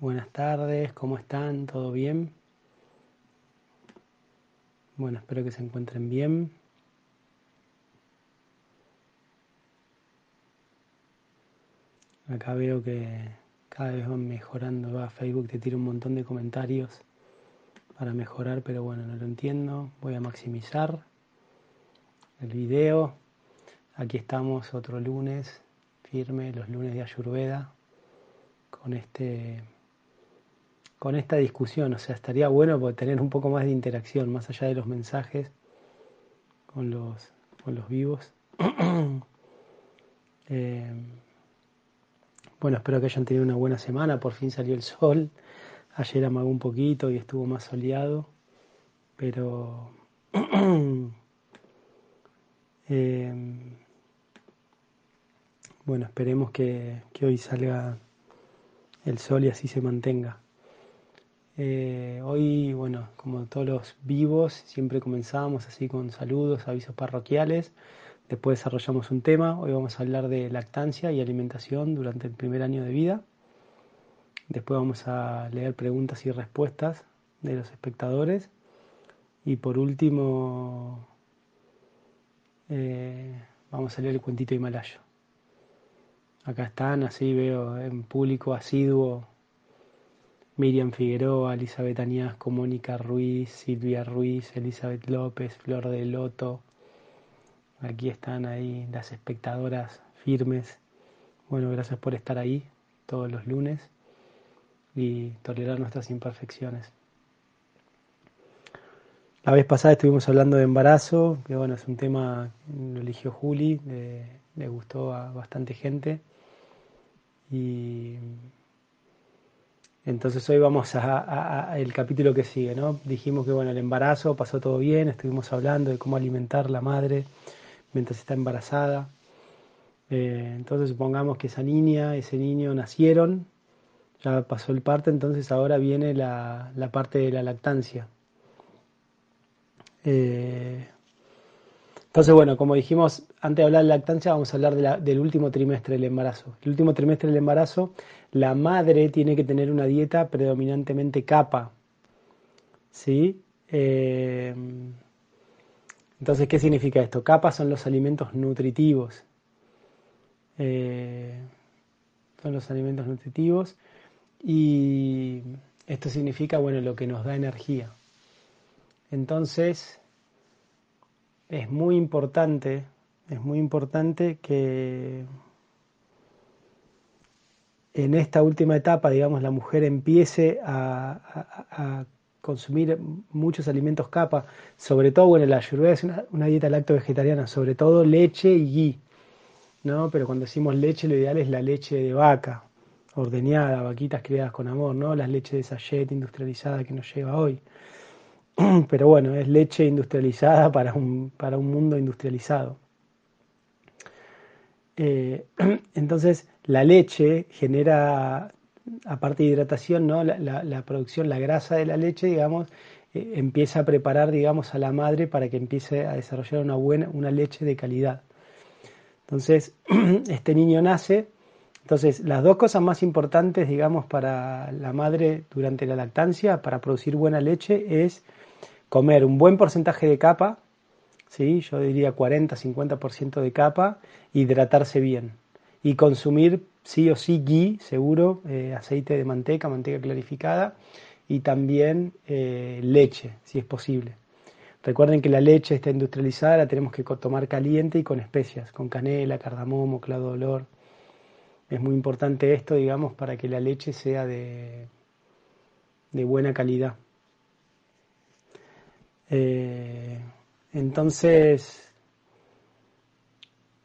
Buenas tardes, ¿cómo están? ¿Todo bien? Bueno, espero que se encuentren bien. Acá veo que cada vez van mejorando. Va, Facebook te tira un montón de comentarios para mejorar, pero bueno, no lo entiendo. Voy a maximizar el video. Aquí estamos otro lunes, firme, los lunes de Ayurveda, con este con esta discusión. O sea, estaría bueno tener un poco más de interacción, más allá de los mensajes con los, con los vivos. Eh, bueno, espero que hayan tenido una buena semana. Por fin salió el sol. Ayer amagó un poquito y estuvo más soleado. Pero... Eh, bueno, esperemos que, que hoy salga el sol y así se mantenga. Eh, hoy, bueno, como todos los vivos, siempre comenzamos así con saludos, avisos parroquiales. Después desarrollamos un tema. Hoy vamos a hablar de lactancia y alimentación durante el primer año de vida. Después vamos a leer preguntas y respuestas de los espectadores. Y por último, eh, vamos a leer el cuentito himalayo. Acá están, así veo en público asiduo Miriam Figueroa, Elizabeth Añasco, Mónica Ruiz, Silvia Ruiz, Elizabeth López, Flor de Loto. Aquí están ahí las espectadoras firmes. Bueno, gracias por estar ahí todos los lunes y tolerar nuestras imperfecciones. La vez pasada estuvimos hablando de embarazo, que bueno, es un tema lo eligió Juli, le gustó a bastante gente. Y entonces hoy vamos a, el capítulo que sigue, ¿no? Dijimos que bueno, el embarazo pasó todo bien, estuvimos hablando de cómo alimentar la madre mientras está embarazada. Eh, entonces supongamos que esa niña, ese niño nacieron, ya pasó el parto, entonces ahora viene la, parte de la lactancia. Eh, entonces, bueno, como dijimos, antes de hablar de lactancia, vamos a hablar del último trimestre del embarazo. El último trimestre del embarazo, la madre tiene que tener una dieta predominantemente capa. ¿Sí? Eh, entonces, ¿qué significa esto? Capa son los alimentos nutritivos. Eh, son los alimentos nutritivos. Y esto significa, bueno, lo que nos da energía. Entonces, es muy importante, es muy importante que en esta última etapa, digamos, la mujer empiece a, consumir muchos alimentos capa, sobre todo, bueno, la ayurveda es una, dieta lacto-vegetariana, sobre todo leche y ghee, ¿no? Pero cuando decimos leche, lo ideal es la leche de vaca, ordeñada, vaquitas criadas con amor, ¿no? Las leches de sachet industrializada que nos lleva hoy. pero bueno, es leche industrializada para un, para un mundo industrializado. Eh, entonces, la leche genera, aparte de hidratación, ¿no? la, producción, la grasa de la leche, digamos, eh, empieza a preparar, digamos, a la madre para que empiece a desarrollar una buena, una leche de calidad. Entonces, este niño nace. Entonces, las dos cosas más importantes, digamos, para la madre durante la lactancia, para producir buena leche, es comer un buen porcentaje de capa, ¿sí? yo diría 40-50% de capa, hidratarse bien y consumir sí o sí ghee, seguro, eh, aceite de manteca, manteca clarificada y también eh, leche, si es posible. Recuerden que la leche está industrializada, la tenemos que tomar caliente y con especias, con canela, cardamomo, clavo de olor. Es muy importante esto, digamos, para que la leche sea de, de buena calidad. Eh, entonces,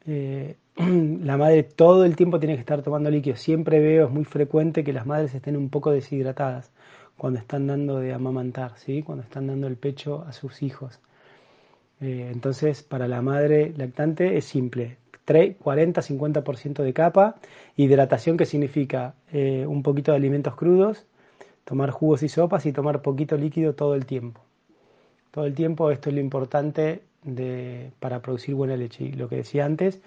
eh, la madre todo el tiempo tiene que estar tomando líquido. Siempre veo, es muy frecuente que las madres estén un poco deshidratadas cuando están dando de amamantar, ¿sí? cuando están dando el pecho a sus hijos. Eh, entonces, para la madre lactante es simple. 40-50% de capa, hidratación que significa un poquito de alimentos crudos, tomar jugos y sopas y tomar poquito líquido todo el tiempo todo el tiempo. Esto es lo importante de, para producir buena leche. Y lo que decía antes,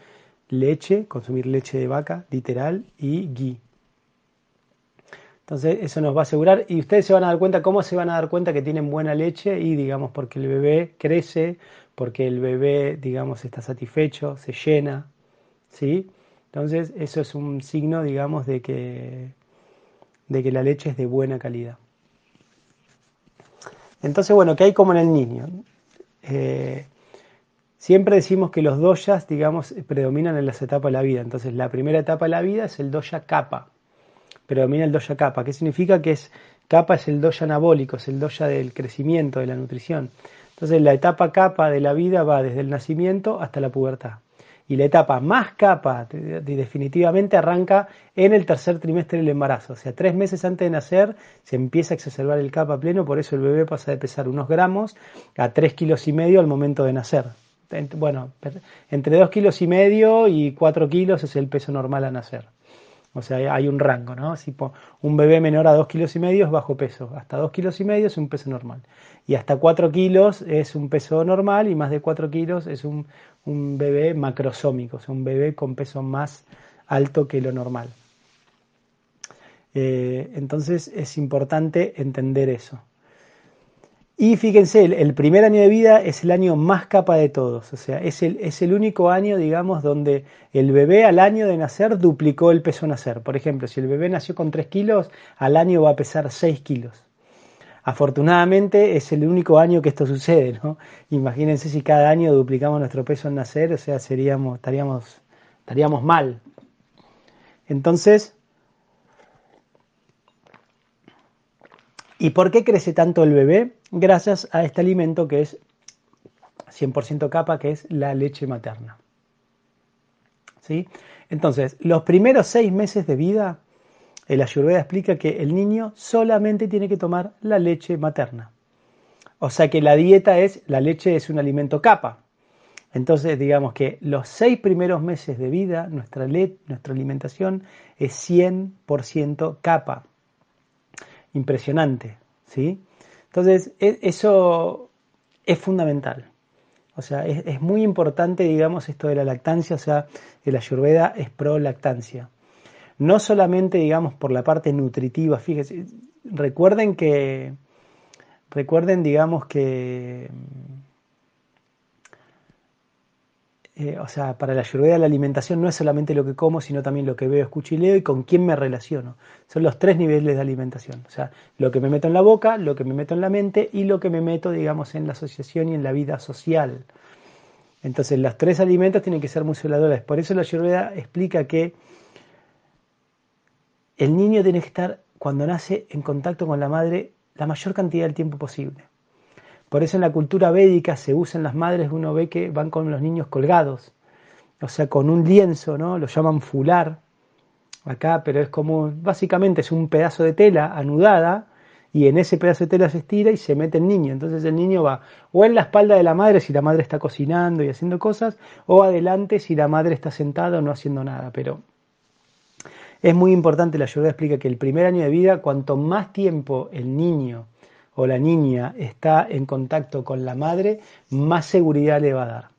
leche, consumir leche de vaca, literal, y ghee. Entonces eso nos va a asegurar y ustedes se van a dar cuenta, ¿cómo se van a dar cuenta que tienen buena leche? Y digamos, porque el bebé crece, porque el bebé, digamos, está satisfecho, se llena, ¿sí? Entonces eso es un signo, digamos, de que, de que la leche es de buena calidad. Entonces, bueno, ¿qué hay como en el niño? Eh, siempre decimos que los doyas, digamos, predominan en las etapas de la vida. Entonces, la primera etapa de la vida es el doya capa predomina el doya kappa. ¿Qué significa? Que es kappa es el doya anabólico, es el doya del crecimiento, de la nutrición. Entonces la etapa capa de la vida va desde el nacimiento hasta la pubertad. Y la etapa más capa definitivamente arranca en el tercer trimestre del embarazo. O sea, tres meses antes de nacer se empieza a exacerbar el capa pleno, por eso el bebé pasa de pesar unos gramos a tres kilos y medio al momento de nacer. Bueno, entre dos kilos y medio y cuatro kilos es el peso normal a nacer. O sea, hay un rango, ¿no? Si un bebé menor a 2 kilos y medio es bajo peso, hasta 2 kilos y medio es un peso normal. Y hasta 4 kilos es un peso normal y más de 4 kilos es un, bebé macrosómico, o sea, un bebé con peso más alto que lo normal. Eh, entonces es importante entender eso. Y fíjense, el, primer año de vida es el año más capa de todos, o sea, es el, es el único año, digamos, donde el bebé al año de nacer duplicó el peso nacer. Por ejemplo, si el bebé nació con 3 kilos, al año va a pesar 6 kilos. Afortunadamente es el único año que esto sucede, ¿no? Imagínense si cada año duplicamos nuestro peso al nacer, o sea, seríamos, estaríamos, estaríamos mal. Entonces, ¿y por qué crece tanto el bebé? gracias a este alimento que es 100% capa, que es la leche materna. ¿Sí? Entonces, los primeros seis meses de vida, el Ayurveda explica que el niño solamente tiene que tomar la leche materna. O sea que la dieta es, la leche es un alimento capa. Entonces, digamos que los seis primeros meses de vida, nuestra, nuestra alimentación es 100% capa. Impresionante, ¿sí? Entonces, e, eso es fundamental. O sea, es, muy importante, digamos, esto de la lactancia, o sea, el ayurveda es pro lactancia. No solamente, digamos, por la parte nutritiva, fíjense, recuerden que, recuerden, digamos, que Eh, o sea, para la ayurveda la alimentación no es solamente lo que como, sino también lo que veo, escucho y leo y con quién me relaciono. Son los tres niveles de alimentación. O sea, lo que me meto en la boca, lo que me meto en la mente y lo que me meto, digamos, en la asociación y en la vida social. Entonces, los tres alimentos tienen que ser muy celadores. Por eso la ayurveda explica que el niño tiene que estar, cuando nace, en contacto con la madre la mayor cantidad del tiempo posible. Por eso en la cultura védica se usan las madres, uno ve que van con los niños colgados, o sea, con un lienzo, ¿no? Lo llaman fular acá, pero es como, básicamente es un pedazo de tela anudada y en ese pedazo de tela se estira y se mete el niño. Entonces el niño va o en la espalda de la madre si la madre está cocinando y haciendo cosas, o adelante si la madre está sentada o no haciendo nada. Pero es muy importante, la ayuda explica que el primer año de vida, cuanto más tiempo el niño o la niña está en contacto con la madre, más seguridad le va a dar.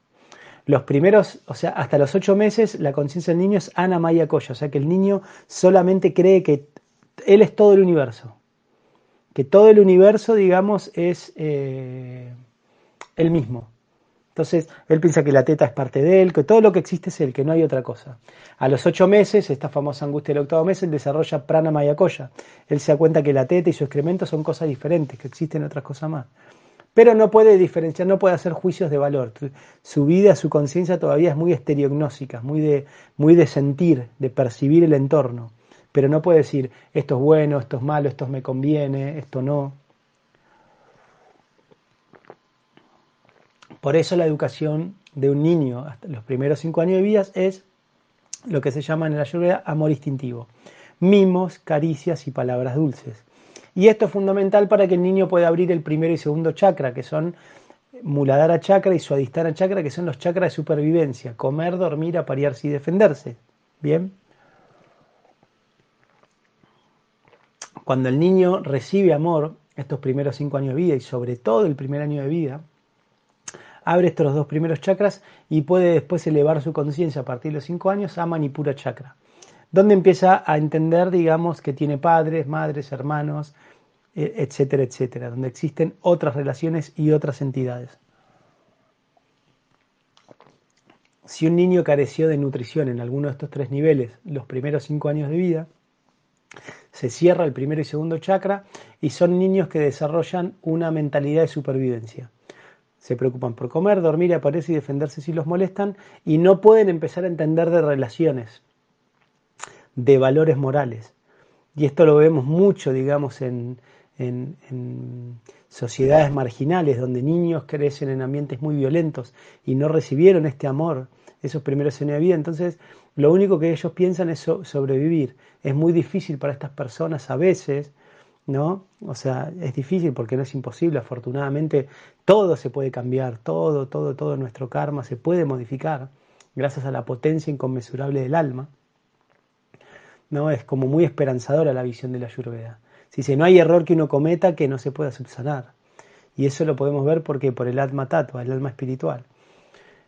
Los primeros, o sea, hasta los ocho meses, la conciencia del niño es Ana Maya Coya, o sea que el niño solamente cree que él es todo el universo, que todo el universo, digamos, es eh, él mismo. Entonces, él piensa que la teta es parte de él, que todo lo que existe es él, que no hay otra cosa. A los ocho meses, esta famosa angustia del octavo mes, él desarrolla prana mayakoya. Él se da cuenta que la teta y su excremento son cosas diferentes, que existen otras cosas más. Pero no puede diferenciar, no puede hacer juicios de valor. Su vida, su conciencia todavía es muy estereognósica, muy de, muy de sentir, de percibir el entorno. Pero no puede decir, esto es bueno, esto es malo, esto me conviene, esto no. Por eso la educación de un niño hasta los primeros cinco años de vida es lo que se llama en la ayurveda amor instintivo. Mimos, caricias y palabras dulces. Y esto es fundamental para que el niño pueda abrir el primero y segundo chakra, que son Muladhara chakra y Suadhisthana chakra, que son los chakras de supervivencia, comer, dormir, aparearse y defenderse. Bien. Cuando el niño recibe amor, estos primeros cinco años de vida y sobre todo el primer año de vida, abre estos dos primeros chakras y puede después elevar su conciencia a partir de los cinco años a Manipura chakra. donde empieza a entender, digamos, que tiene padres, madres, hermanos, e, etcétera, etcétera, donde existen otras relaciones y otras entidades. Si un niño careció de nutrición en alguno de estos tres niveles los primeros cinco años de vida, se cierra el primero y segundo chakra y son niños que desarrollan una mentalidad de supervivencia. Se preocupan por comer, dormir, aparecer y defenderse si los molestan y no pueden empezar a entender de relaciones, de valores morales. Y esto lo vemos mucho, digamos, en, en, sociedades marginales donde niños crecen en ambientes muy violentos y no recibieron este amor esos primeros años de vida. Entonces, lo único que ellos piensan es sobrevivir. Es muy difícil para estas personas a veces, ¿no? O sea, es difícil porque no es imposible. Afortunadamente, todo se puede cambiar, todo, todo, todo nuestro karma se puede modificar gracias a la potencia inconmensurable del alma. ¿no? Es como muy esperanzadora la visión de la Ayurveda. Si dice, no hay error que uno cometa que no se pueda subsanar. Y eso lo podemos ver porque por el Atma Tattva, el alma espiritual.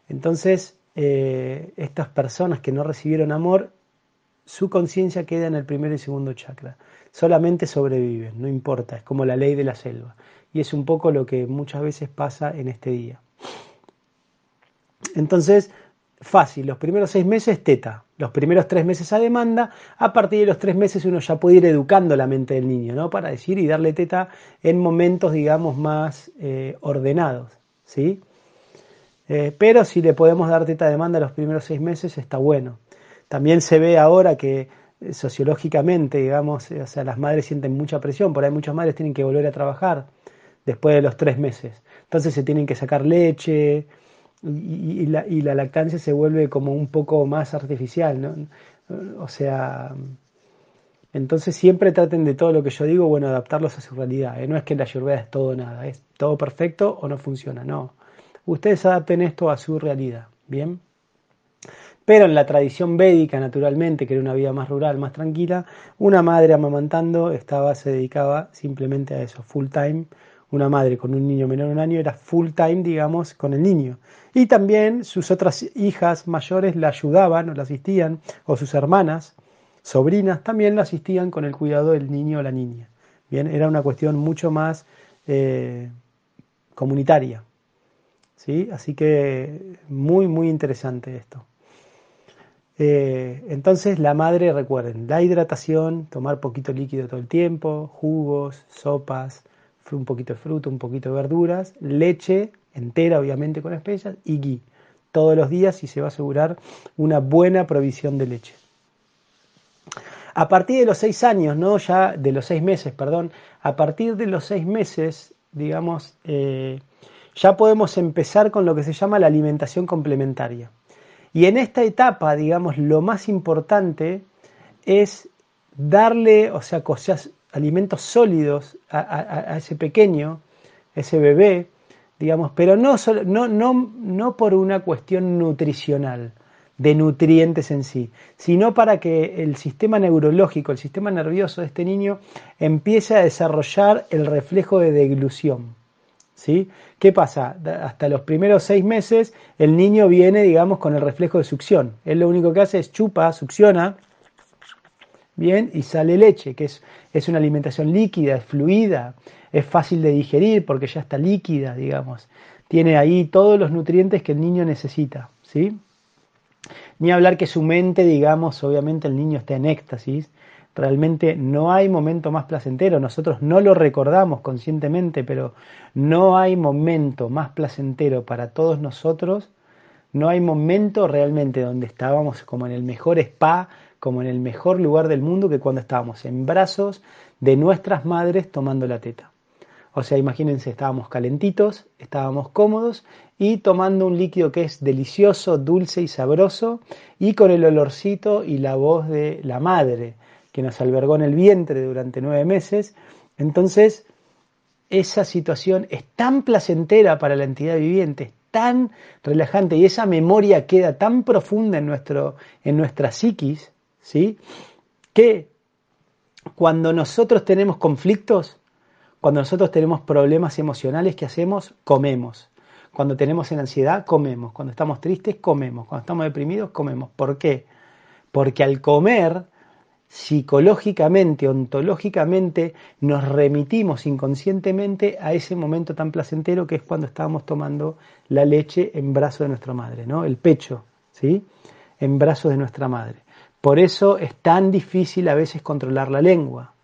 Entonces, eh, estas personas que no recibieron amor, su conciencia queda en el primer y segundo chakra. Solamente sobreviven, no importa, es como la ley de la selva. Y es un poco lo que muchas veces pasa en este día. Entonces, fácil, los primeros seis meses teta, los primeros tres meses a demanda, a partir de los tres meses uno ya puede ir educando la mente del niño, ¿no? Para decir y darle teta en momentos, digamos, más eh, ordenados, ¿sí? Eh, pero si le podemos dar teta a demanda los primeros seis meses, está bueno. También se ve ahora que eh, sociológicamente, digamos, o sea, las madres sienten mucha presión, por ahí muchas madres tienen que volver a trabajar después de los tres meses. Entonces se tienen que sacar leche, y, la, y, la, lactancia se vuelve como un poco más artificial, ¿no? O sea, entonces siempre traten de todo lo que yo digo, bueno, adaptarlos a su realidad. ¿eh? No es que la ayurveda es todo nada, es todo perfecto o no funciona, no. Ustedes adapten esto a su realidad, ¿bien? Pero en la tradición védica, naturalmente, que era una vida más rural, más tranquila, una madre amamantando estaba, se dedicaba simplemente a eso, full time. Una madre con un niño menor de un año era full time, digamos, con el niño. Y también sus otras hijas mayores la ayudaban o la asistían, o sus hermanas, sobrinas, también la asistían con el cuidado del niño o la niña. Bien, era una cuestión mucho más eh, comunitaria. ¿sí? Así que muy, muy interesante esto. Eh, entonces la madre, recuerden, la hidratación, tomar poquito líquido todo el tiempo, jugos, sopas, un poquito de fruta, un poquito de verduras, leche entera obviamente con especias y ghee todos los días y se va a asegurar una buena provisión de leche. A partir de los seis años, no ya de los seis meses, perdón, a partir de los seis meses, digamos, eh, ya podemos empezar con lo que se llama la alimentación complementaria. Y en esta etapa, digamos, lo más importante es darle, o sea, cosas, alimentos sólidos a, ese pequeño, ese bebé, digamos, pero no, no, no, no por una cuestión nutricional, de nutrientes en sí, sino para que el sistema neurológico, el sistema nervioso de este niño empiece a desarrollar el reflejo de deglución. ¿Sí? ¿Qué pasa? Hasta los primeros seis meses el niño viene, digamos, con el reflejo de succión. Él lo único que hace es chupa, succiona, bien, y sale leche, que es, es una alimentación líquida, es fluida, es fácil de digerir porque ya está líquida, digamos. Tiene ahí todos los nutrientes que el niño necesita, ¿sí? Ni hablar que su mente, digamos, obviamente el niño está en éxtasis. Realmente no hay momento más placentero. Nosotros no lo recordamos conscientemente, pero no hay momento más placentero para todos nosotros. No hay momento realmente donde estábamos como en el mejor spa, como en el mejor lugar del mundo que cuando estábamos en brazos de nuestras madres tomando la teta. O sea, imagínense, estábamos calentitos, estábamos cómodos y tomando un líquido que es delicioso, dulce y sabroso y con el olorcito y la voz de la madre que nos albergó en el vientre durante nueve meses. Entonces, esa situación es tan placentera para la entidad viviente, es tan relajante y esa memoria queda tan profunda en, nuestro, en nuestra psiquis, ¿sí? que cuando nosotros tenemos conflictos, cuando nosotros tenemos problemas emocionales, ¿qué hacemos? Comemos. Cuando tenemos ansiedad, comemos. Cuando estamos tristes, comemos. Cuando estamos deprimidos, comemos. ¿Por qué? Porque al comer psicológicamente, ontológicamente, nos remitimos inconscientemente a ese momento tan placentero que es cuando estábamos tomando la leche en brazos de nuestra madre, ¿no? El pecho, ¿sí? En brazos de nuestra madre. Por eso es tan difícil a veces controlar la lengua.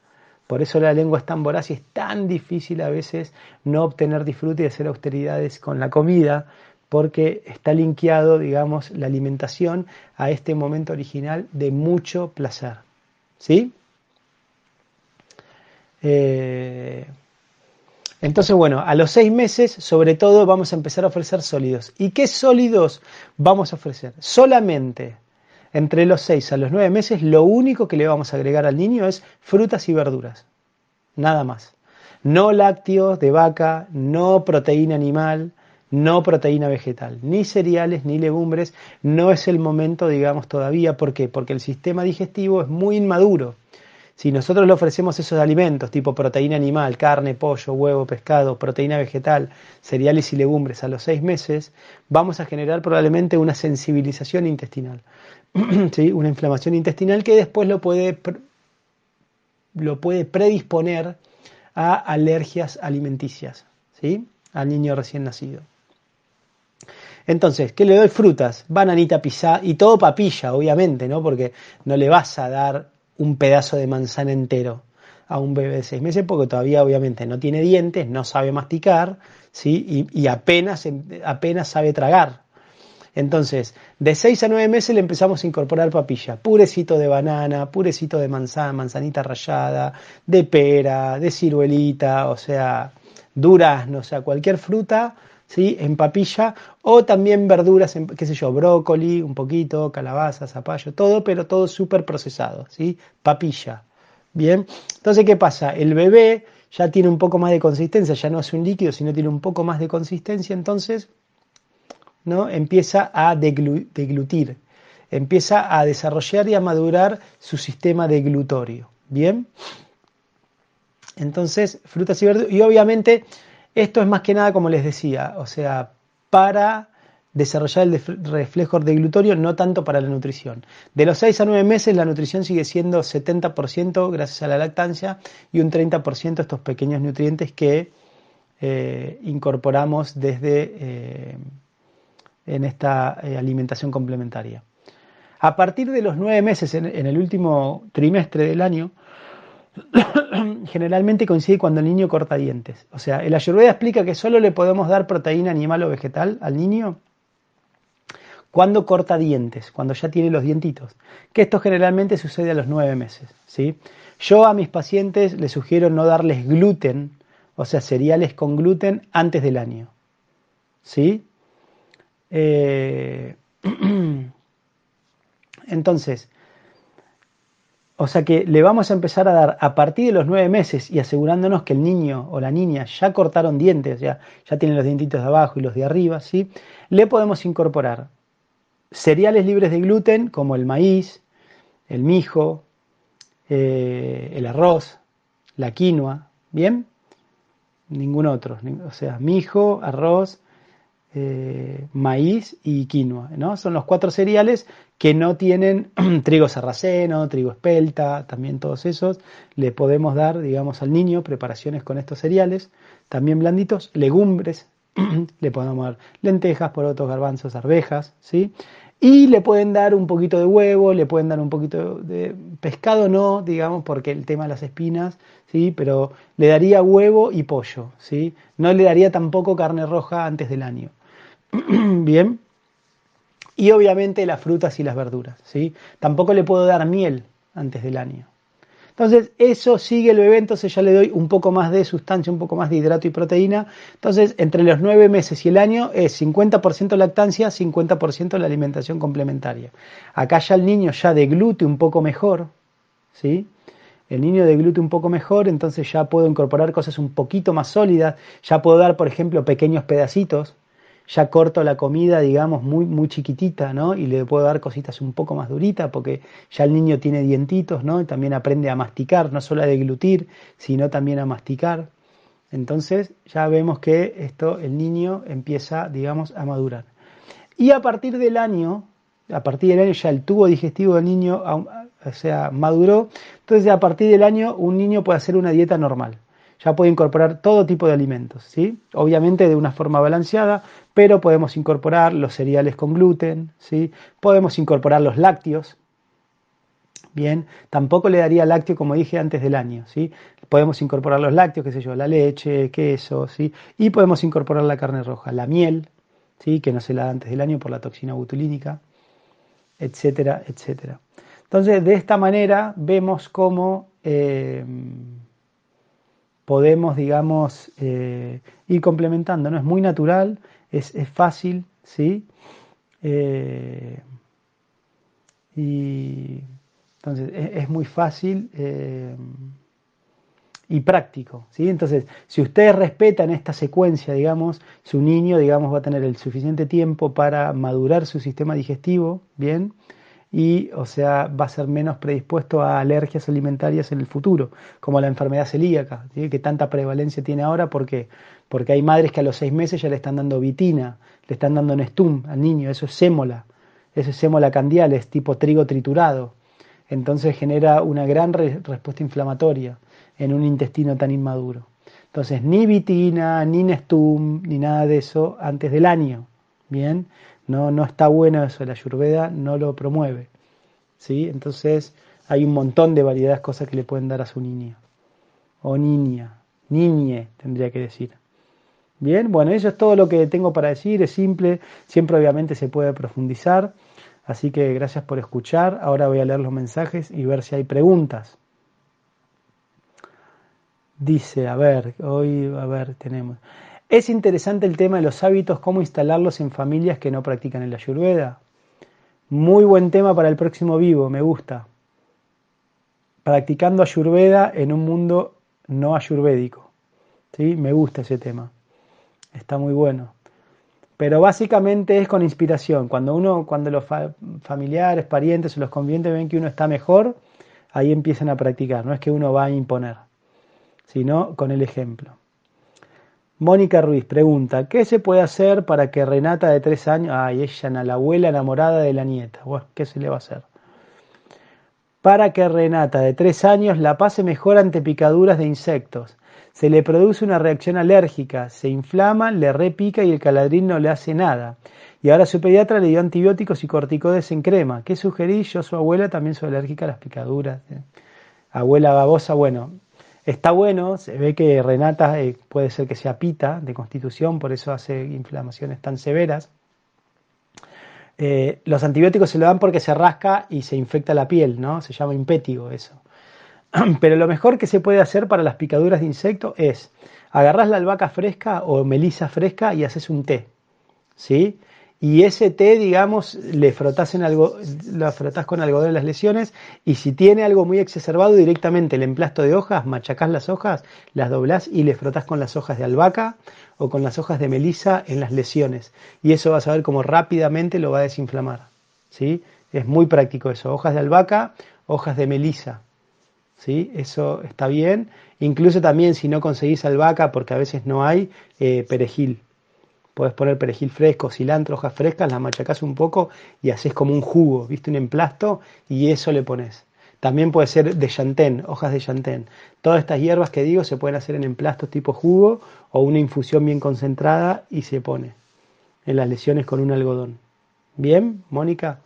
Por eso la lengua es tan voraz y es tan difícil a veces no obtener disfrute y hacer austeridades con la comida, porque está linkeado, digamos, la alimentación a este momento original de mucho placer. ¿Sí? Eh, entonces, bueno, a los seis meses, sobre todo, vamos a empezar a ofrecer sólidos. ¿Y qué sólidos vamos a ofrecer? Solamente entre los seis a los nueve meses, lo único que le vamos a agregar al niño es frutas y verduras. Nada más. No lácteos de vaca, no proteína animal, no proteína vegetal, ni cereales, ni legumbres, no es el momento, digamos, todavía. ¿Por qué? Porque el sistema digestivo es muy inmaduro. Si nosotros le ofrecemos esos alimentos tipo proteína animal, carne, pollo, huevo, pescado, proteína vegetal, cereales y legumbres a los seis meses, vamos a generar probablemente una sensibilización intestinal, ¿sí? una inflamación intestinal que después lo puede, lo puede predisponer a alergias alimenticias ¿sí? al niño recién nacido. Entonces, ¿qué le doy? Frutas, bananita pisada y todo papilla, obviamente, ¿no? Porque no le vas a dar un pedazo de manzana entero a un bebé de seis meses porque todavía obviamente no tiene dientes, no sabe masticar, ¿sí? Y, apenas, apenas sabe tragar. Entonces, de seis a nueve meses le empezamos a incorporar papilla, purecito de banana, purecito de manzana, manzanita rallada, de pera, de ciruelita, o sea, durazno, o sea, cualquier fruta ¿sí? en papilla, o también verduras, en, qué sé yo, brócoli, un poquito, calabaza, zapallo, todo, pero todo súper procesado, ¿sí? papilla. Bien, entonces, ¿qué pasa? El bebé ya tiene un poco más de consistencia, ya no es un líquido, sino tiene un poco más de consistencia, entonces ¿no? empieza a deglutir, empieza a desarrollar y a madurar su sistema deglutorio. Bien, entonces frutas y verduras, y obviamente esto es más que nada, como les decía, o sea, para desarrollar el reflejo deglutorio, no tanto para la nutrición. De los 6 a 9 meses la nutrición sigue siendo 70% gracias a la lactancia y un 30% estos pequeños nutrientes que eh, incorporamos desde eh, en esta eh, alimentación complementaria. A partir de los 9 meses, en el último trimestre del año, generalmente coincide cuando el niño corta dientes. O sea, el ayurveda explica que solo le podemos dar proteína animal o vegetal al niño cuando corta dientes, cuando ya tiene los dientitos. Que esto generalmente sucede a los nueve meses. ¿sí? Yo a mis pacientes les sugiero no darles gluten, o sea, cereales con gluten antes del año. ¿Sí? Eh, entonces, o sea que le vamos a empezar a dar a partir de los nueve meses y asegurándonos que el niño o la niña ya cortaron dientes, ya, ya tienen los dientitos de abajo y los de arriba, ¿sí? le podemos incorporar cereales libres de gluten como el maíz, el mijo, eh, el arroz, la quinoa, ¿bien? Ningún otro, o sea, mijo, arroz, eh, maíz y quinoa, ¿no? Son los cuatro cereales que no tienen trigo sarraceno, trigo espelta, también todos esos. Le podemos dar, digamos, al niño preparaciones con estos cereales, también blanditos, legumbres, le podemos dar lentejas, porotos, garbanzos, arvejas, ¿sí? Y le pueden dar un poquito de huevo, le pueden dar un poquito de pescado, no, digamos, porque el tema de las espinas, ¿sí? Pero le daría huevo y pollo, ¿sí? No le daría tampoco carne roja antes del año. Bien. Y obviamente las frutas y las verduras, ¿sí? Tampoco le puedo dar miel antes del año. Entonces, eso sigue el bebé, entonces ya le doy un poco más de sustancia, un poco más de hidrato y proteína. Entonces, entre los nueve meses y el año es 50% lactancia, 50% la alimentación complementaria. Acá ya el niño ya deglute un poco mejor, ¿sí? El niño deglute un poco mejor, entonces ya puedo incorporar cosas un poquito más sólidas, ya puedo dar, por ejemplo, pequeños pedacitos, ya corto la comida, digamos, muy, muy chiquitita, ¿no? Y le puedo dar cositas un poco más duritas porque ya el niño tiene dientitos, ¿no? Y también aprende a masticar, no solo a deglutir, sino también a masticar. Entonces ya vemos que esto, el niño empieza, digamos, a madurar. Y a partir del año, a partir del año ya el tubo digestivo del niño o sea, maduró. Entonces, a partir del año, un niño puede hacer una dieta normal. Ya puede incorporar todo tipo de alimentos, ¿sí? Obviamente de una forma balanceada, pero podemos incorporar los cereales con gluten, ¿sí? Podemos incorporar los lácteos, Bien, tampoco le daría lácteo como dije antes del año, ¿sí? Podemos incorporar los lácteos, qué sé yo, la leche, queso, ¿sí? Y podemos incorporar la carne roja, la miel, ¿sí? Que no se la da antes del año por la toxina botulínica, etcétera, etcétera. Entonces, de esta manera vemos cómo eh, podemos, digamos, eh, ir complementando, ¿no? Es muy natural, es, fácil, ¿sí? Eh, y entonces, es, muy fácil eh, y práctico. ¿sí? Entonces, si ustedes respetan esta secuencia, digamos, su niño, digamos, va a tener el suficiente tiempo para madurar su sistema digestivo, ¿bien? Y, o sea, va a ser menos predispuesto a alergias alimentarias en el futuro, como la enfermedad celíaca, que tanta prevalencia tiene ahora. ¿Por qué? Porque hay madres que a los seis meses ya le están dando vitina, le están dando Nestum al niño, eso es sémola, eso es sémola candial, es tipo trigo triturado entonces genera una gran respuesta inflamatoria en un intestino tan inmaduro. Entonces, ni vitina, ni Nestum, ni nada de eso antes del año. Bien, no, no está bueno eso, la ayurveda no lo promueve. ¿sí? Entonces, hay un montón de variedades de cosas que le pueden dar a su niño. O niña, niñe, tendría que decir. Bien, bueno, eso es todo lo que tengo para decir, es simple, siempre obviamente se puede profundizar. Así que gracias por escuchar. Ahora voy a leer los mensajes y ver si hay preguntas. Dice, a ver, hoy, a ver, tenemos. Es interesante el tema de los hábitos, cómo instalarlos en familias que no practican el ayurveda. Muy buen tema para el próximo vivo, me gusta. Practicando ayurveda en un mundo no ayurvédico. ¿Sí? Me gusta ese tema. Está muy bueno. Pero básicamente es con inspiración. Cuando uno, cuando los familiares, parientes o los convivientes ven que uno está mejor, ahí empiezan a practicar. No es que uno va a imponer, sino con el ejemplo. Mónica Ruiz pregunta, ¿qué se puede hacer para que Renata de tres años, ay, ella, la abuela enamorada de la nieta, bueno, ¿qué se le va a hacer? Para que Renata de tres años la pase mejor ante picaduras de insectos se le produce una reacción alérgica, se inflama, le repica y el caladrín no le hace nada. Y ahora su pediatra le dio antibióticos y corticoides en crema. ¿Qué sugerí? Yo, su abuela, también soy alérgica a las picaduras. ¿eh? Abuela babosa, bueno, está bueno, se ve que Renata eh, puede ser que sea pita de constitución, por eso hace inflamaciones tan severas. Eh, los antibióticos se lo dan porque se rasca y se infecta la piel, ¿no? Se llama impétigo eso. Pero lo mejor que se puede hacer para las picaduras de insecto es agarras la albahaca fresca o melisa fresca y haces un té. ¿Sí? Y ese té, digamos, le frotás, en algo, lo frotás con algodón en las lesiones y si tiene algo muy exacerbado, directamente el emplasto de hojas, machacás las hojas, las doblás y le frotás con las hojas de albahaca o con las hojas de melisa en las lesiones. Y eso vas a ver cómo rápidamente lo va a desinflamar. ¿Sí? Es muy práctico eso. Hojas de albahaca, hojas de melisa. ¿sí? Eso está bien. Incluso también si no conseguís albahaca, porque a veces no hay, eh, perejil. Puedes poner perejil fresco, cilantro, hojas frescas, las machacás un poco y haces como un jugo, ¿viste? Un emplasto y eso le pones. También puede ser de chantén, hojas de chantén. Todas estas hierbas que digo se pueden hacer en emplastos tipo jugo o una infusión bien concentrada y se pone en las lesiones con un algodón. Bien, Mónica,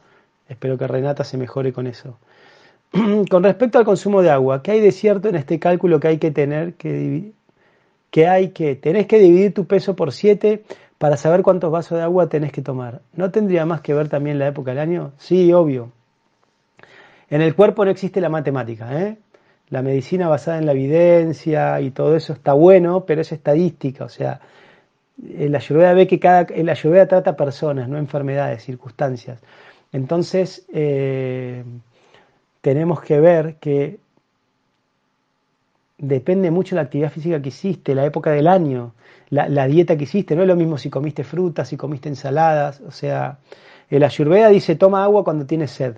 espero que Renata se mejore con eso. con respecto al consumo de agua, ¿qué hay de cierto en este cálculo que hay que tener que? Que hay que, tenés que dividir tu peso por 7 para saber cuántos vasos de agua tenés que tomar. ¿No tendría más que ver también la época del año? Sí, obvio. En el cuerpo no existe la matemática, ¿eh? La medicina basada en la evidencia y todo eso está bueno, pero es estadística, o sea, la ayurveda ve que cada, la ayurveda trata personas, no enfermedades, circunstancias. Entonces, eh, tenemos que ver que depende mucho la actividad física que hiciste, la época del año, la, dieta que hiciste. No es lo mismo si comiste frutas, si comiste ensaladas. O sea, el ayurveda dice toma agua cuando tienes sed.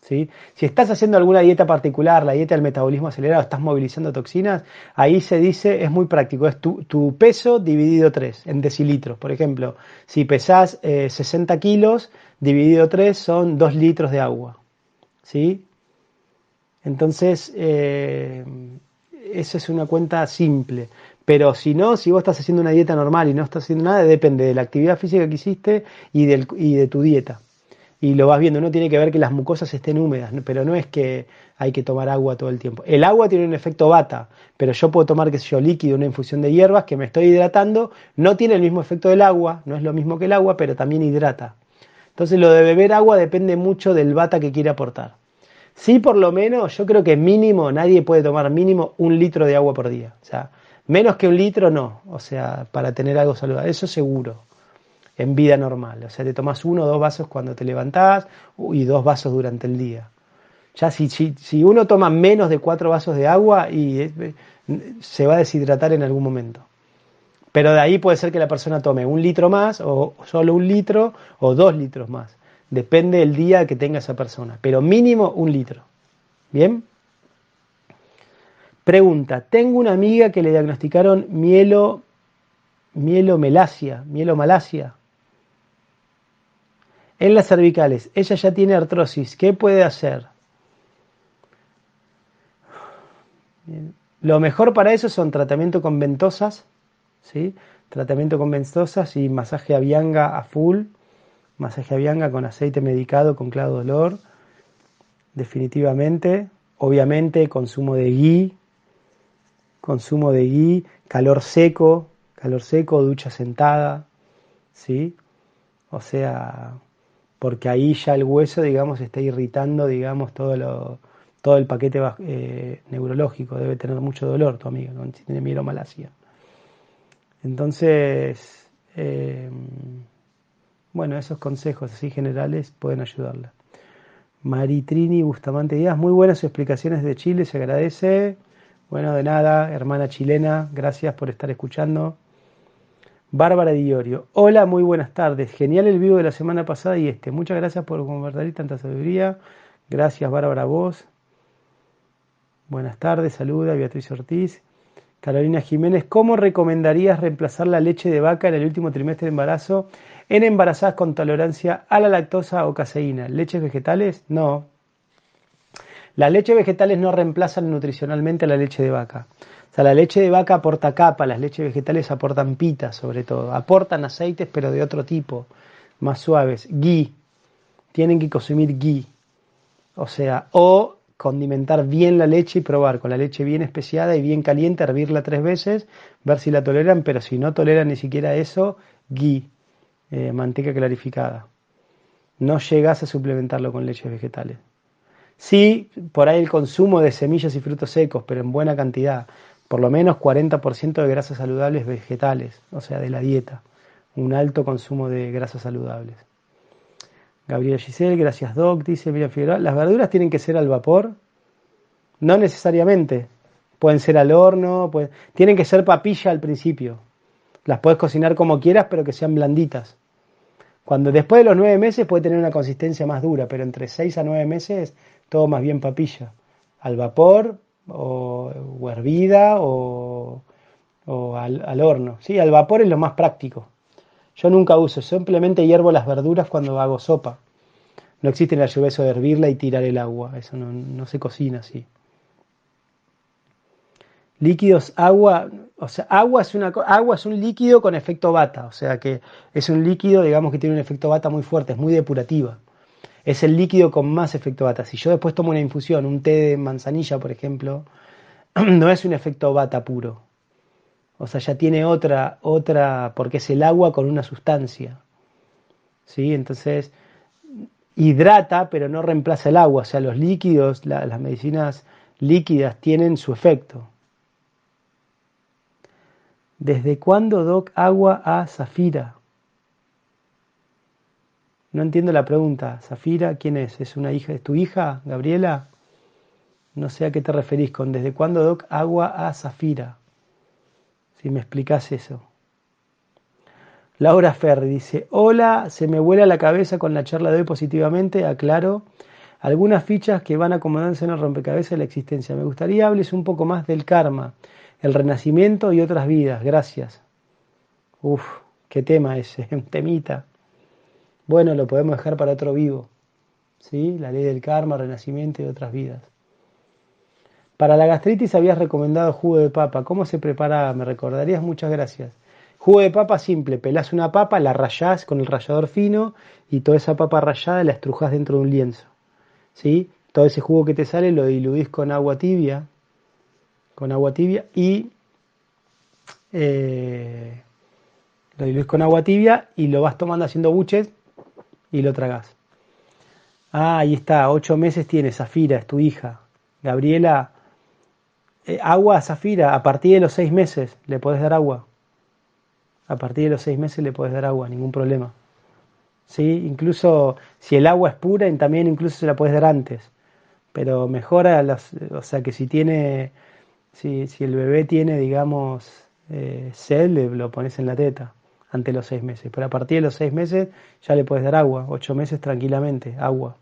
¿sí? Si estás haciendo alguna dieta particular, la dieta del metabolismo acelerado, estás movilizando toxinas, ahí se dice, es muy práctico, es tu, peso dividido 3 en decilitros. Por ejemplo, si pesás 60 eh, kilos, dividido 3 son 2 litros de agua. ¿sí? Entonces, eh, esa es una cuenta simple. Pero si no, si vos estás haciendo una dieta normal y no estás haciendo nada, depende de la actividad física que hiciste y, de tu dieta. Y lo vas viendo, uno tiene que ver que las mucosas estén húmedas, pero no es que hay que tomar agua todo el tiempo. El agua tiene un efecto bata, pero yo puedo tomar, qué sé yo, líquido, una infusión de hierbas que me estoy hidratando, no tiene el mismo efecto del agua, no es lo mismo que el agua, pero también hidrata. Entonces lo de beber agua depende mucho del bata que quiere aportar. Sí, por lo menos, yo creo que mínimo, nadie puede tomar mínimo un litro de agua por día. O sea, menos que un litro no, o sea, para tener algo saludable, eso seguro, en vida normal. O sea, te tomas uno o dos vasos cuando te levantás y dos vasos durante el día. Ya si, si, uno toma menos de cuatro vasos de agua y eh, se va a deshidratar en algún momento. Pero de ahí puede ser que la persona tome un litro más o solo un litro o dos litros más. Depende del día que tenga esa persona. Pero mínimo un litro. ¿Bien? Pregunta, tengo una amiga que le diagnosticaron mielo, mielomelasia, mielomalacia en las cervicales. Ella ya tiene artrosis. ¿Qué puede hacer? Lo mejor para eso son tratamiento con ventosas, ¿sí? Tratamiento con ventosas y masaje a vianga a full, masaje a con aceite medicado con clavo dolor, definitivamente. Obviamente consumo de gui, consumo de gui, calor seco, calor seco, ducha sentada, ¿sí? O sea, porque ahí ya el hueso, digamos, está irritando, digamos, todo lo, todo el paquete eh, neurológico, debe tener mucho dolor tu amiga, si tiene mielomalacia. Entonces, eh, bueno, esos consejos así generales pueden ayudarla. Maritrini Bustamante Díaz, muy buenas explicaciones de Chile, se agradece. Bueno, de nada, hermana chilena, gracias por estar escuchando. Bárbara Diorio, hola, muy buenas tardes. Genial el vivo de la semana pasada y este. Muchas gracias por compartir tanta sabiduría. Gracias, Bárbara, vos. Buenas tardes, saluda Beatriz Ortiz. Carolina Jiménez, ¿cómo recomendarías reemplazar la leche de vaca en el último trimestre de embarazo en embarazadas con tolerancia a la lactosa o caseína? ¿Leches vegetales? No. Las leches vegetales no reemplazan nutricionalmente a la leche de vaca. O sea, la leche de vaca aporta capa, las leches vegetales aportan pita sobre todo. Aportan aceites pero de otro tipo, más suaves. Ghee. Tienen que consumir ghee. O sea, o condimentar bien la leche y probar con la leche bien especiada y bien caliente, hervirla tres veces, ver si la toleran, pero si no toleran ni siquiera eso, ghee, eh, manteca clarificada. No llegas a suplementarlo con leches vegetales. Sí, por ahí el consumo de semillas y frutos secos, pero en buena cantidad, por lo menos 40% de grasas saludables vegetales, o sea, de la dieta, un alto consumo de grasas saludables. Gabriela Giselle, gracias Doc, dice Miriam Figueroa. Las verduras tienen que ser al vapor, no necesariamente. Pueden ser al horno, tienen que ser papilla al principio. Las puedes cocinar como quieras, pero que sean blanditas. Cuando después de los nueve meses puede tener una consistencia más dura, pero entre seis a nueve meses todo más bien papilla. Al vapor o, hervida o, al, al, horno. Sí, al vapor es lo más práctico. Yo nunca uso, simplemente hiervo las verduras cuando hago sopa. No existe en la lluvia de hervirla y tirar el agua, eso no, se cocina así. Líquidos, agua, o sea, agua es, una, agua es un líquido con efecto bata, o sea que es un líquido, digamos que tiene un efecto bata muy fuerte, es muy depurativa. Es el líquido con más efecto bata. Si yo después tomo una infusión, un té de manzanilla, por ejemplo, no es un efecto bata puro, o sea, ya tiene otra, otra, porque es el agua con una sustancia. ¿Sí? Entonces, hidrata, pero no reemplaza el agua. O sea, los líquidos, las medicinas líquidas tienen su efecto. ¿Desde cuándo, Doc, agua a Zafira? No entiendo la pregunta. ¿Zafira quién es? ¿Es una hija? ¿Es tu hija, Gabriela? No sé a qué te referís con desde cuándo, Doc, agua a Zafira si me explicas eso. Laura Ferri dice, hola, se me vuela la cabeza con la charla de hoy positivamente, aclaro, algunas fichas que van acomodándose en el rompecabezas de la existencia. Me gustaría hables un poco más del karma, el renacimiento y otras vidas. Gracias. Uf, qué tema ese, temita. Bueno, lo podemos dejar para otro vivo. ¿Sí? La ley del karma, renacimiento y otras vidas. Para la gastritis habías recomendado jugo de papa. ¿Cómo se prepara? ¿Me recordarías? Muchas gracias. Jugo de papa simple. Pelás una papa, la rayás con el rallador fino y toda esa papa rallada la estrujás dentro de un lienzo. ¿Sí? Todo ese jugo que te sale lo diluís con agua tibia. Con agua tibia y eh, lo diluís con agua tibia y lo vas tomando haciendo buches y lo tragás. Ah, ahí está, ocho meses tiene Zafira, es tu hija. Gabriela, eh, agua a Zafira, a partir de los seis meses le podés dar agua. A partir de los seis meses le podés dar agua, ningún problema. ¿Sí? Incluso si el agua es pura, también incluso se la puedes dar antes. Pero mejora, las, o sea que si tiene, si, el bebé tiene, digamos, eh, sed, lo pones en la teta ante los seis meses. Pero a partir de los seis meses ya le puedes dar agua, ocho meses tranquilamente, agua.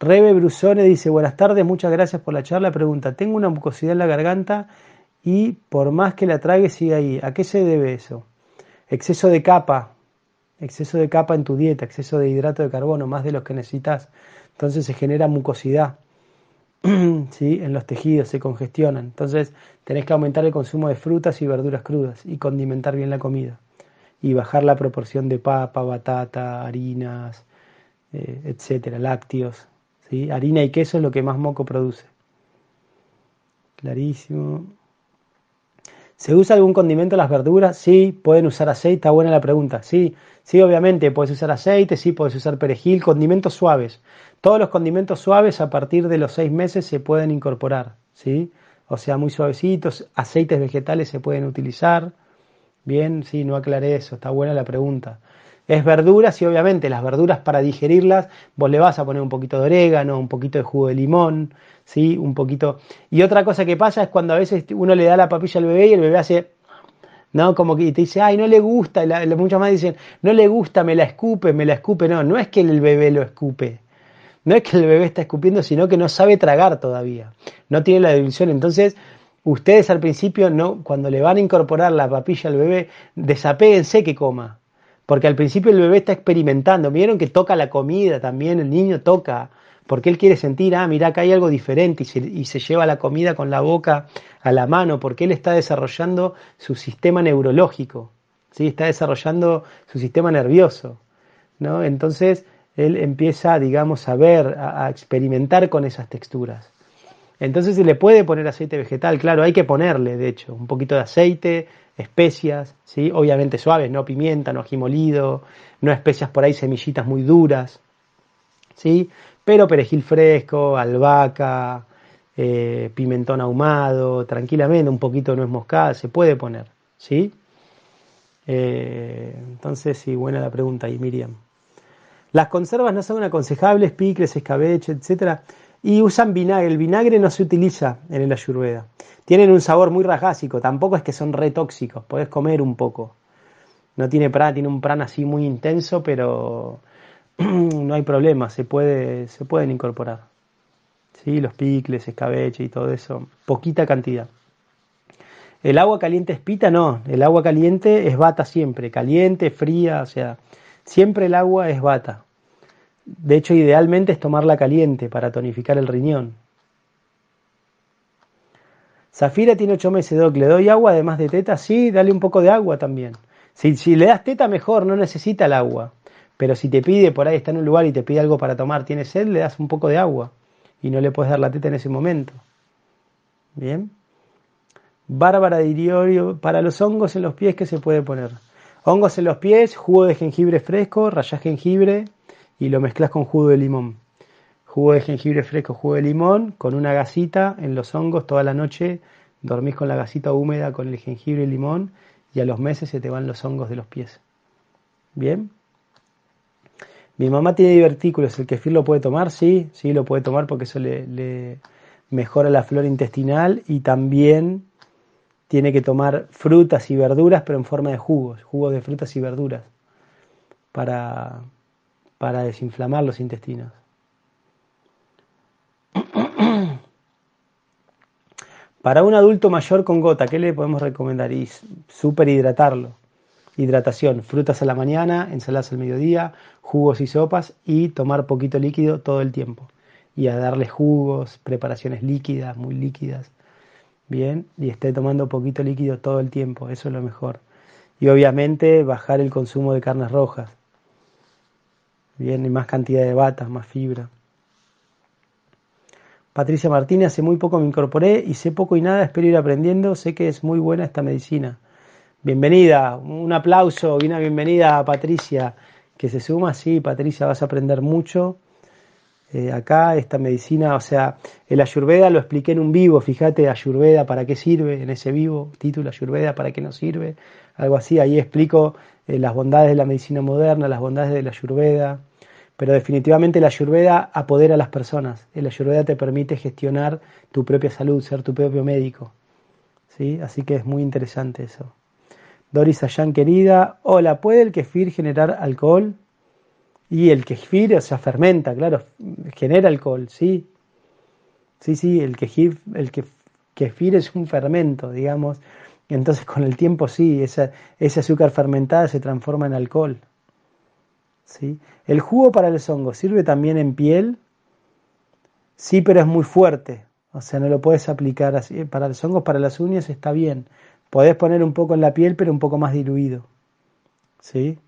Rebe Brusone dice, buenas tardes, muchas gracias por la charla. Pregunta, tengo una mucosidad en la garganta y por más que la trague sigue ahí. ¿A qué se debe eso? Exceso de capa, exceso de capa en tu dieta, exceso de hidrato de carbono, más de los que necesitas. Entonces se genera mucosidad. ¿sí? en los tejidos, se congestionan. Entonces tenés que aumentar el consumo de frutas y verduras crudas y condimentar bien la comida. Y bajar la proporción de papa, batata, harinas, eh, etcétera, lácteos. ¿sí? Harina y queso es lo que más moco produce. Clarísimo. ¿Se usa algún condimento en las verduras? Sí, pueden usar aceite, está buena la pregunta. Sí, sí, obviamente, puedes usar aceite, sí, puedes usar perejil, condimentos suaves. Todos los condimentos suaves a partir de los seis meses se pueden incorporar, ¿sí? O sea, muy suavecitos, aceites vegetales se pueden utilizar. Bien, sí, no aclaré eso, está buena la pregunta. Es verduras y obviamente las verduras para digerirlas, vos le vas a poner un poquito de orégano, un poquito de jugo de limón, ¿sí? Un poquito. Y otra cosa que pasa es cuando a veces uno le da la papilla al bebé y el bebé hace ¿no? Como que te dice, ay, no le gusta, muchas más dicen, no le gusta, me la escupe, me la escupe, no, no es que el bebé lo escupe, no es que el bebé está escupiendo, sino que no sabe tragar todavía. No tiene la división. Entonces, ustedes al principio, no, cuando le van a incorporar la papilla al bebé, desapéguense que coma. Porque al principio el bebé está experimentando. Vieron que toca la comida también, el niño toca. Porque él quiere sentir, ah, mira, acá hay algo diferente y se, lleva la comida con la boca a la mano, porque él está desarrollando su sistema neurológico, ¿sí? está desarrollando su sistema nervioso. ¿no? Entonces, él empieza, digamos, a ver, a, experimentar con esas texturas. Entonces se le puede poner aceite vegetal, claro, hay que ponerle, de hecho, un poquito de aceite, especias, ¿sí? obviamente suaves, no pimienta, no ají molido, no especias por ahí, semillitas muy duras, ¿sí? pero perejil fresco, albahaca, eh, pimentón ahumado, tranquilamente, un poquito de nuez moscada, se puede poner, ¿sí? Eh, entonces, sí, buena la pregunta ahí, Miriam. Las conservas no son aconsejables, picles, escabeche, etc. Y usan vinagre. El vinagre no se utiliza en el ayurveda. Tienen un sabor muy rajásico, tampoco es que son re tóxicos, podés comer un poco. No tiene prana, tiene un prana así muy intenso, pero no hay problema, se, puede, se pueden incorporar. ¿Sí? Los picles, escabeche y todo eso, poquita cantidad. El agua caliente es pita, no, el agua caliente es bata siempre, caliente, fría, o sea, Siempre el agua es bata. De hecho, idealmente es tomarla caliente para tonificar el riñón. Zafira tiene ocho meses, Doc. ¿Le doy agua además de teta? Sí, dale un poco de agua también. Si, si le das teta, mejor, no necesita el agua. Pero si te pide, por ahí está en un lugar y te pide algo para tomar, tiene sed, le das un poco de agua. Y no le puedes dar la teta en ese momento. Bien. Bárbara de para los hongos en los pies, ¿qué se puede poner? Hongos en los pies, jugo de jengibre fresco, rayas jengibre y lo mezclas con jugo de limón. Jugo de jengibre fresco, jugo de limón, con una gasita en los hongos toda la noche. Dormís con la gasita húmeda con el jengibre y limón y a los meses se te van los hongos de los pies. ¿Bien? Mi mamá tiene divertículos, ¿el kefir lo puede tomar? Sí, sí, lo puede tomar porque eso le, mejora la flora intestinal y también tiene que tomar frutas y verduras, pero en forma de jugos, jugos de frutas y verduras, para, para desinflamar los intestinos. Para un adulto mayor con gota, ¿qué le podemos recomendar? Y super hidratarlo. Hidratación, frutas a la mañana, ensaladas al mediodía, jugos y sopas y tomar poquito líquido todo el tiempo. y a darle jugos, preparaciones líquidas, muy líquidas. Bien, y esté tomando poquito líquido todo el tiempo, eso es lo mejor. Y obviamente bajar el consumo de carnes rojas. Bien, y más cantidad de batas, más fibra. Patricia Martínez, hace muy poco me incorporé y sé poco y nada, espero ir aprendiendo, sé que es muy buena esta medicina. Bienvenida, un aplauso y una bienvenida a Patricia, que se suma, sí, Patricia, vas a aprender mucho. Eh, acá esta medicina, o sea, el ayurveda lo expliqué en un vivo, fíjate, ayurveda, ¿para qué sirve? En ese vivo, título ayurveda, ¿para qué nos sirve? Algo así, ahí explico eh, las bondades de la medicina moderna, las bondades de la ayurveda, pero definitivamente la ayurveda apodera a las personas. El ayurveda te permite gestionar tu propia salud, ser tu propio médico. ¿sí? Así que es muy interesante eso. Doris Ayan, querida, hola, ¿puede el kefir generar alcohol? Y el kefir, o sea, fermenta, claro, genera alcohol, sí. Sí, sí, el kefir, el kefir es un fermento, digamos. Entonces con el tiempo sí, ese azúcar fermentada se transforma en alcohol. El jugo para el hongo sirve también en piel, sí, pero es muy fuerte, o sea, no lo puedes aplicar así. Para los hongos, para las uñas está bien. Podés poner un poco en la piel, pero un poco más diluido. ¿Sí?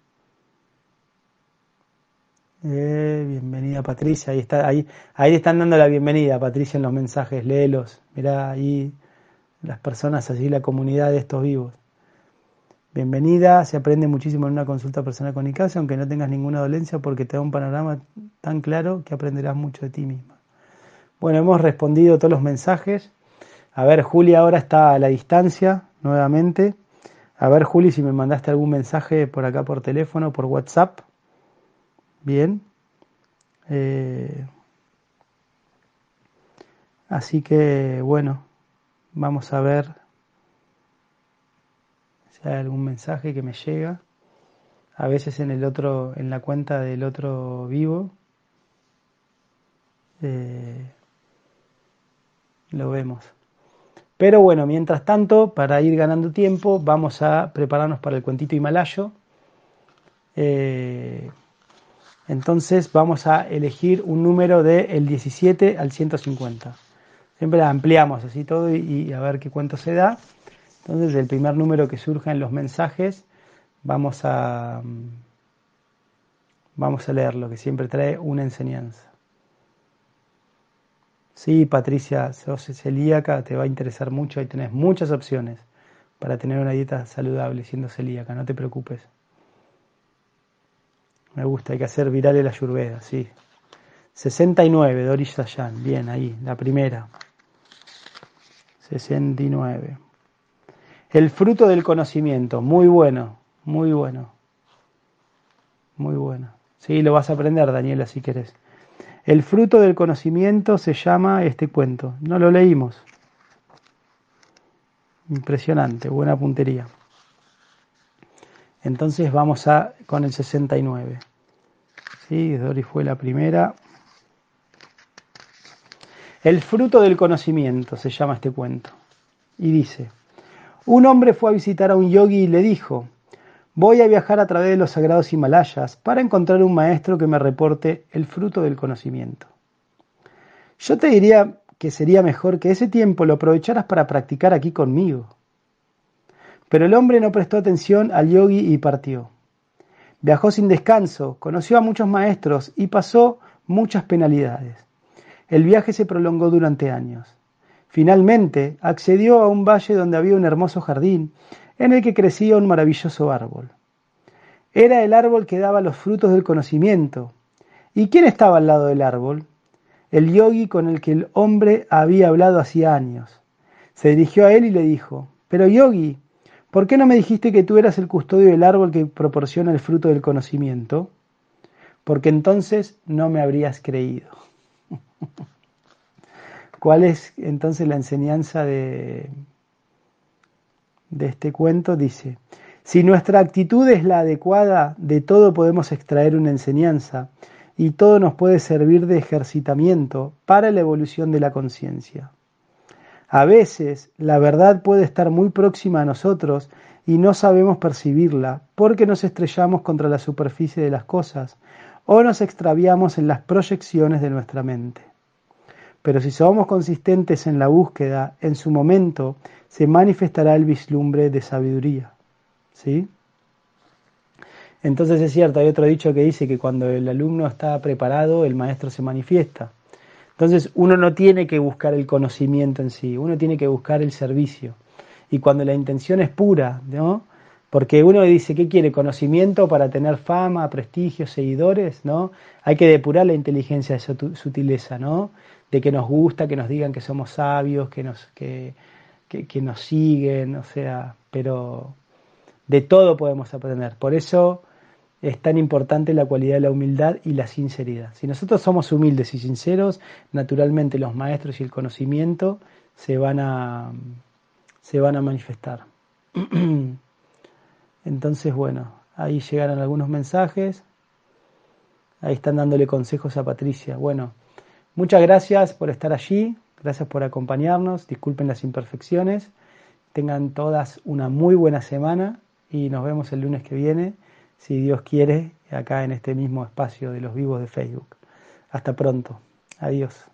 Eh, bienvenida Patricia, ahí está, ahí, ahí están dando la bienvenida Patricia en los mensajes, léelos, mirá ahí las personas así, la comunidad de estos vivos. Bienvenida, se aprende muchísimo en una consulta personal con ICASE, aunque no tengas ninguna dolencia, porque te da un panorama tan claro que aprenderás mucho de ti misma. Bueno, hemos respondido todos los mensajes. A ver, Juli ahora está a la distancia nuevamente. A ver, Juli, si me mandaste algún mensaje por acá por teléfono, por WhatsApp. Bien. Eh, así que, bueno, vamos a ver hay algún mensaje que me llega, a veces en el otro, en la cuenta del otro vivo, eh, lo vemos. Pero bueno, mientras tanto, para ir ganando tiempo, vamos a prepararnos para el cuentito himalayo. Eh, entonces vamos a elegir un número del el 17 al 150. Siempre ampliamos así todo y a ver qué cuento se da. Entonces, el primer número que surja en los mensajes, vamos a, vamos a leerlo, que siempre trae una enseñanza. Sí, Patricia, sos celíaca, te va a interesar mucho y tenés muchas opciones para tener una dieta saludable siendo celíaca, no te preocupes. Me gusta, hay que hacer viral la ayurveda, sí. 69, Doris Sayan, bien, ahí, la primera. 69. El fruto del conocimiento, muy bueno, muy bueno. Muy bueno. Sí, lo vas a aprender, Daniela, si querés. El fruto del conocimiento se llama este cuento. No lo leímos. Impresionante, buena puntería. Entonces vamos a con el 69. Sí, Dori fue la primera. El fruto del conocimiento se llama este cuento. Y dice, un hombre fue a visitar a un yogi y le dijo, voy a viajar a través de los sagrados Himalayas para encontrar un maestro que me reporte el fruto del conocimiento. Yo te diría que sería mejor que ese tiempo lo aprovecharas para practicar aquí conmigo. Pero el hombre no prestó atención al yogi y partió. Viajó sin descanso, conoció a muchos maestros y pasó muchas penalidades. El viaje se prolongó durante años. Finalmente accedió a un valle donde había un hermoso jardín en el que crecía un maravilloso árbol. Era el árbol que daba los frutos del conocimiento. ¿Y quién estaba al lado del árbol? El yogi con el que el hombre había hablado hacía años. Se dirigió a él y le dijo, Pero yogi, ¿por qué no me dijiste que tú eras el custodio del árbol que proporciona el fruto del conocimiento? Porque entonces no me habrías creído. ¿Cuál es entonces la enseñanza de, este cuento? Dice, si nuestra actitud es la adecuada, de todo podemos extraer una enseñanza y todo nos puede servir de ejercitamiento para la evolución de la conciencia. A veces la verdad puede estar muy próxima a nosotros y no sabemos percibirla porque nos estrellamos contra la superficie de las cosas o nos extraviamos en las proyecciones de nuestra mente. Pero si somos consistentes en la búsqueda, en su momento se manifestará el vislumbre de sabiduría. ¿Sí? Entonces es cierto, hay otro dicho que dice que cuando el alumno está preparado, el maestro se manifiesta. Entonces uno no tiene que buscar el conocimiento en sí, uno tiene que buscar el servicio. Y cuando la intención es pura, ¿no? Porque uno dice, ¿qué quiere? Conocimiento para tener fama, prestigio, seguidores, ¿no? Hay que depurar la inteligencia de sutileza, ¿no? De que nos gusta, que nos digan que somos sabios, que nos, que, que nos siguen, o sea, pero de todo podemos aprender. Por eso es tan importante la cualidad de la humildad y la sinceridad. Si nosotros somos humildes y sinceros, naturalmente los maestros y el conocimiento se van a, se van a manifestar. Entonces, bueno, ahí llegaron algunos mensajes. Ahí están dándole consejos a Patricia. Bueno, muchas gracias por estar allí, gracias por acompañarnos, disculpen las imperfecciones, tengan todas una muy buena semana y nos vemos el lunes que viene si Dios quiere, acá en este mismo espacio de los vivos de Facebook. Hasta pronto. Adiós.